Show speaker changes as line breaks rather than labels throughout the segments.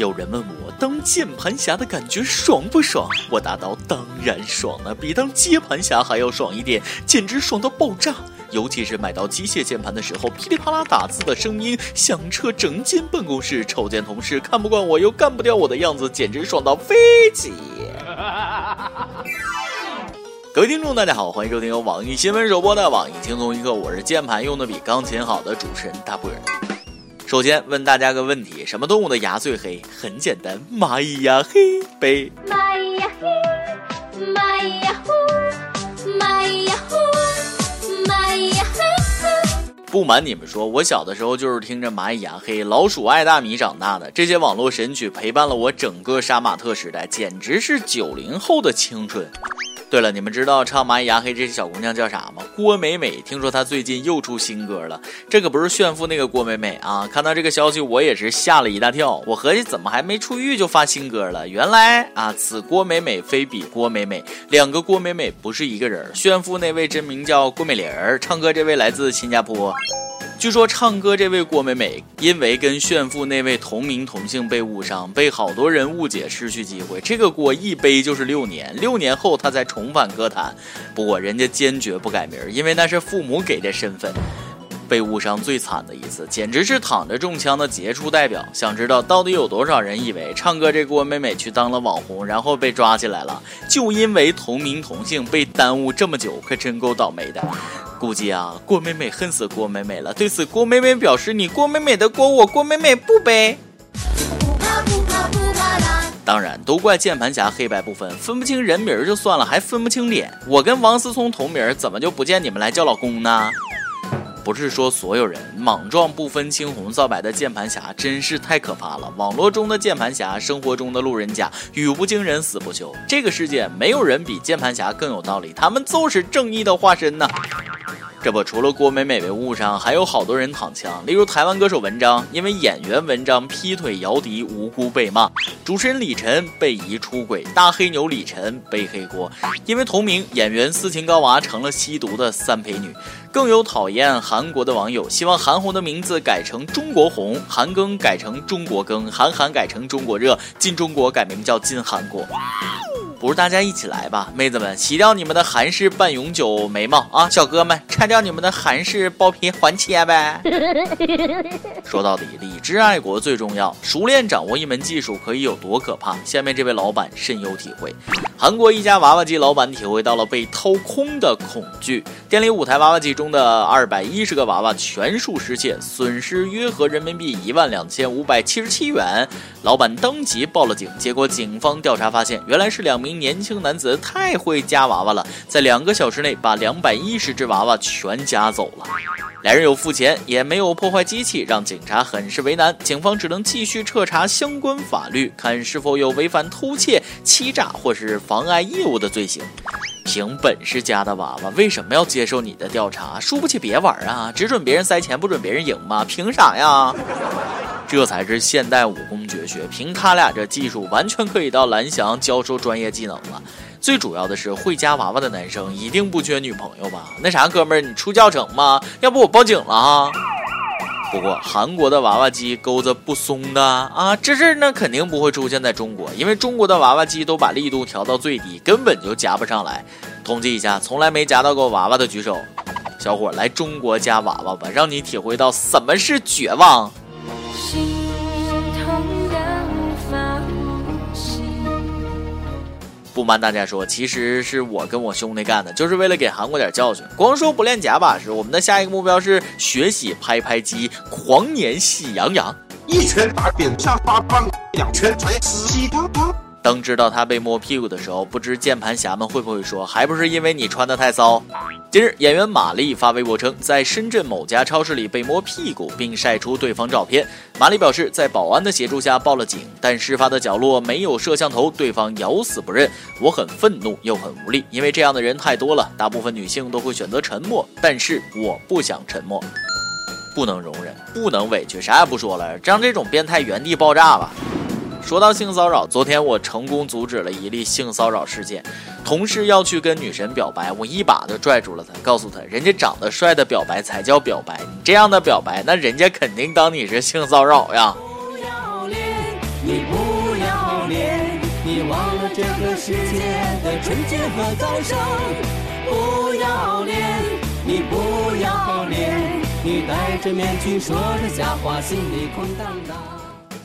有人问我当键盘侠的感觉爽不爽？我答道：当然爽了，比当接盘侠还要爽一点，简直爽到爆炸！尤其是买到机械键盘的时候，噼里啪啦打字的声音响彻整间办公室，瞅见同事看不惯我又干不掉我的样子，简直爽到飞起！各位听众，大家好，欢迎收听由网易新闻首播的《网易轻松一刻》，我是键盘用的比钢琴好的主持人大波儿。首先问大家个问题：什么动物的牙最黑？很简单，蚂蚁牙黑呗。蚂蚁呀黑，蚂蚁呀呼，蚂蚁呀呼，蚂蚁呀嘿嘿。不瞒你们说，我小的时候就是听着蚂蚁牙黑、老鼠爱大米长大的，这些网络神曲陪伴了我整个杀马特时代，简直是九零后的青春。对了，你们知道唱《蚂蚁牙黑》这小姑娘叫啥吗？郭美美。听说她最近又出新歌了，这可不是炫富那个郭美美啊！看到这个消息，我也是吓了一大跳。我合计怎么还没出狱就发新歌了？原来啊，此郭美美非彼郭美美，两个郭美美不是一个人。炫富那位真名叫郭美玲，唱歌这位来自新加坡。据说唱歌这位郭美美，因为跟炫富那位同名同姓被误伤，被好多人误解，失去机会。这个锅一背就是六年，六年后她才重返歌坛。不过人家坚决不改名，因为那是父母给的身份。被误伤最惨的一次，简直是躺着中枪的杰出代表。想知道到底有多少人以为唱歌这郭美美去当了网红，然后被抓起来了？就因为同名同姓被耽误这么久，可真够倒霉的。估计啊，郭美美恨死郭美美了。对此，郭美美表示：“你郭美美的锅，我郭美美不背。”当然，都怪键盘侠黑白不分，分不清人名就算了，还分不清脸。我跟王思聪同名，怎么就不见你们来叫老公呢？不是说所有人莽撞不分青红皂白的键盘侠真是太可怕了。网络中的键盘侠，生活中的路人甲，语不惊人死不休。这个世界没有人比键盘侠更有道理，他们就是正义的化身呐。这不，除了郭美美被误伤，还有好多人躺枪。例如台湾歌手文章，因为演员文章劈腿姚笛，无辜被骂；主持人李晨被疑出轨，大黑牛李晨背黑锅。因为同名演员斯琴高娃成了吸毒的三陪女。更有讨厌韩国的网友，希望韩红的名字改成中国红，韩庚改成中国庚，韩寒改成中国热，进中国改名叫进韩国。不如大家一起来吧，妹子们，洗掉你们的韩式半永久眉毛啊！小哥们，拆掉你们的韩式包皮环切呗！说到底，理智爱国最重要。熟练掌握一门技术可以有多可怕？下面这位老板深有体会。韩国一家娃娃机老板体会到了被掏空的恐惧，店里五台娃娃机中的二百一十个娃娃全数失窃，损失约合人民币一万两千五百七十七元。老板当即报了警，结果警方调查发现，原来是两名。年轻男子太会夹娃娃了，在两个小时内把两百一十只娃娃全夹走了。两人有付钱，也没有破坏机器，让警察很是为难。警方只能继续彻查相关法律，看是否有违反偷窃、欺诈或是妨碍业务的罪行。凭本事夹的娃娃，为什么要接受你的调查？输不起别玩啊！只准别人塞钱，不准别人赢吗？凭啥呀？这才是现代武功绝学，凭他俩这技术，完全可以到蓝翔教授专业技能了。最主要的是，会夹娃娃的男生一定不缺女朋友吧？那啥，哥们儿，你出教程吗？要不我报警了哈。不过韩国的娃娃机钩子不松的啊，这事儿呢肯定不会出现在中国，因为中国的娃娃机都把力度调到最低，根本就夹不上来。统计一下，从来没夹到过娃娃的举手。小伙，来中国夹娃娃吧，让你体会到什么是绝望。不瞒大家说，其实是我跟我兄弟干的，就是为了给韩国点教训。光说不练假把式，我们的下一个目标是学习拍拍机，狂撵喜羊羊，一拳打扁下巴棒，两拳捶死西汤汤。当知道他被摸屁股的时候，不知键盘侠们会不会说，还不是因为你穿的太骚？近日，演员马丽发微博称，在深圳某家超市里被摸屁股，并晒出对方照片。马丽表示，在保安的协助下报了警，但事发的角落没有摄像头，对方咬死不认。我很愤怒又很无力，因为这样的人太多了。大部分女性都会选择沉默，但是我不想沉默，不能容忍，不能委屈，啥也不说了，让这种变态原地爆炸吧。说到性骚扰，昨天我成功阻止了一例性骚扰事件。同事要去跟女神表白，我一把就拽住了他，告诉他，人家长得帅的表白才叫表白，你这样的表白，那人家肯定当你是性骚扰呀。
不要脸你不要脸，你忘了这个世界的纯洁和高尚。不要脸，你不要脸，你戴着面具说着假话，心里空荡荡。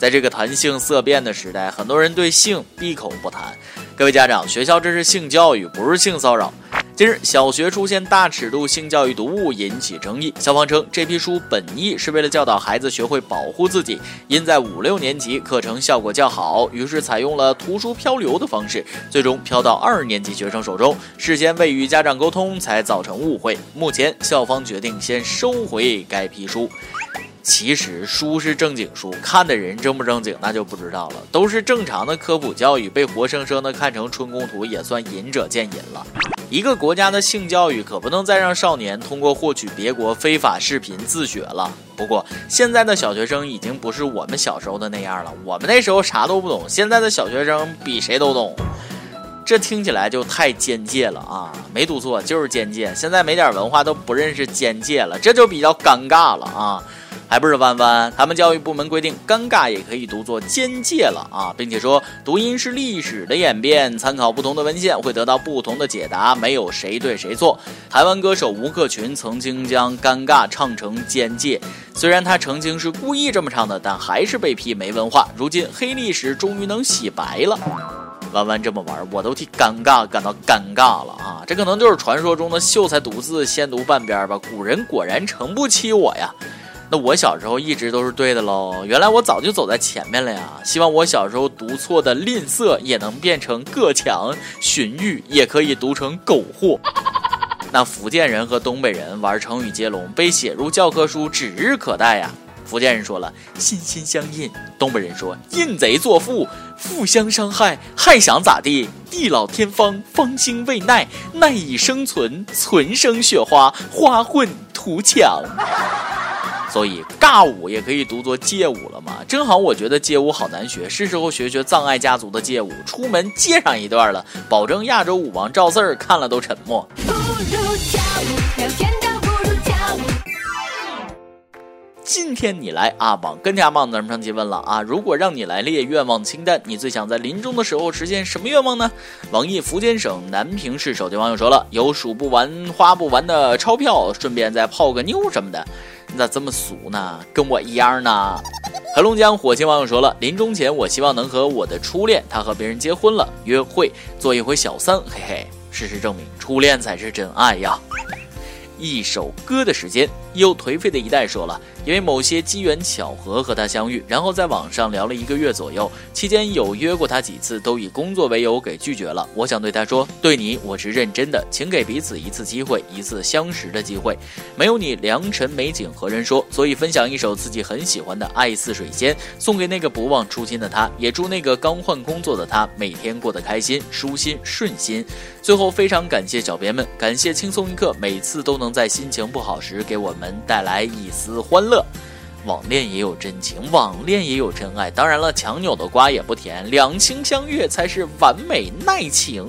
在这个谈性色变的时代，很多人对性闭口不谈。各位家长，学校这是性教育，不是性骚扰。近日，小学出现大尺度性教育读物，引起争议。校方称，这批书本意是为了教导孩子学会保护自己，因在五六年级课程效果较好，于是采用了图书漂流的方式，最终飘到二年级学生手中。事先未与家长沟通，才造成误会。目前，校方决定先收回该批书。其实书是正经书，看的人正不正经那就不知道了。都是正常的科普教育，被活生生的看成春宫图，也算仁者见仁了。一个国家的性教育可不能再让少年通过获取别国非法视频自学了。不过现在的小学生已经不是我们小时候的那样了，我们那时候啥都不懂，现在的小学生比谁都懂。这听起来就太奸界了啊！没读错，就是奸界。现在没点文化都不认识奸界了，这就比较尴尬了啊！还不是弯弯，他们教育部门规定，尴尬也可以读作奸介了啊，并且说读音是历史的演变，参考不同的文献会得到不同的解答，没有谁对谁错。台湾歌手吴克群曾经将尴尬唱成奸介，虽然他曾经是故意这么唱的，但还是被批没文化。如今黑历史终于能洗白了，弯弯这么玩，我都替尴尬感到尴尬了啊！这可能就是传说中的秀才读字先读半边吧，古人果然诚不欺我呀。那我小时候一直都是对的喽，原来我早就走在前面了呀！希望我小时候读错的吝啬也能变成个强，荀彧也可以读成苟活。那福建人和东北人玩成语接龙被写入教科书指日可待呀！福建人说了心心相印，东北人说印贼作父，互相伤害，还想咋地？地老天荒，方兴未艾，赖以生存，存生雪花，花混图强。所以尬舞也可以读作街舞了嘛？正好我觉得街舞好难学，是时候学学藏爱家族的街舞，出门街上一段了，保证亚洲舞王赵四儿看了都沉默。今天你来阿榜跟家棒咱们上期问了啊，如果让你来列愿望清单，你最想在临终的时候实现什么愿望呢？网易福建省南平市手机网友说了，有数不完、花不完的钞票，顺便再泡个妞什么的。你咋这么俗呢？跟我一样呢。黑龙江火星网友说了，临终前我希望能和我的初恋，他和别人结婚了，约会做一回小三，嘿嘿。事实证明，初恋才是真爱呀。一首歌的时间。又颓废的一代说了，因为某些机缘巧合和他相遇，然后在网上聊了一个月左右，期间有约过他几次，都以工作为由给拒绝了。我想对他说，对你我是认真的，请给彼此一次机会，一次相识的机会。没有你，良辰美景何人说？所以分享一首自己很喜欢的《爱似水仙》，送给那个不忘初心的他，也祝那个刚换工作的他每天过得开心、舒心、顺心。最后非常感谢小编们，感谢轻松一刻，每次都能在心情不好时给我。们们带来一丝欢乐，网恋也有真情，网恋也有真爱。当然了，强扭的瓜也不甜，两情相悦才是完美爱情。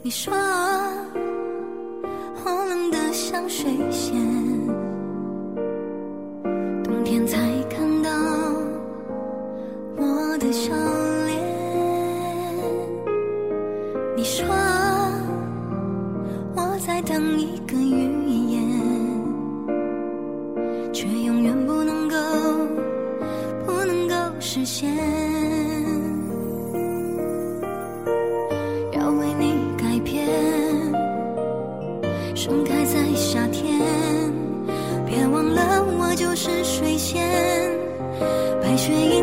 你说我冷得像水仙，一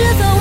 是
否？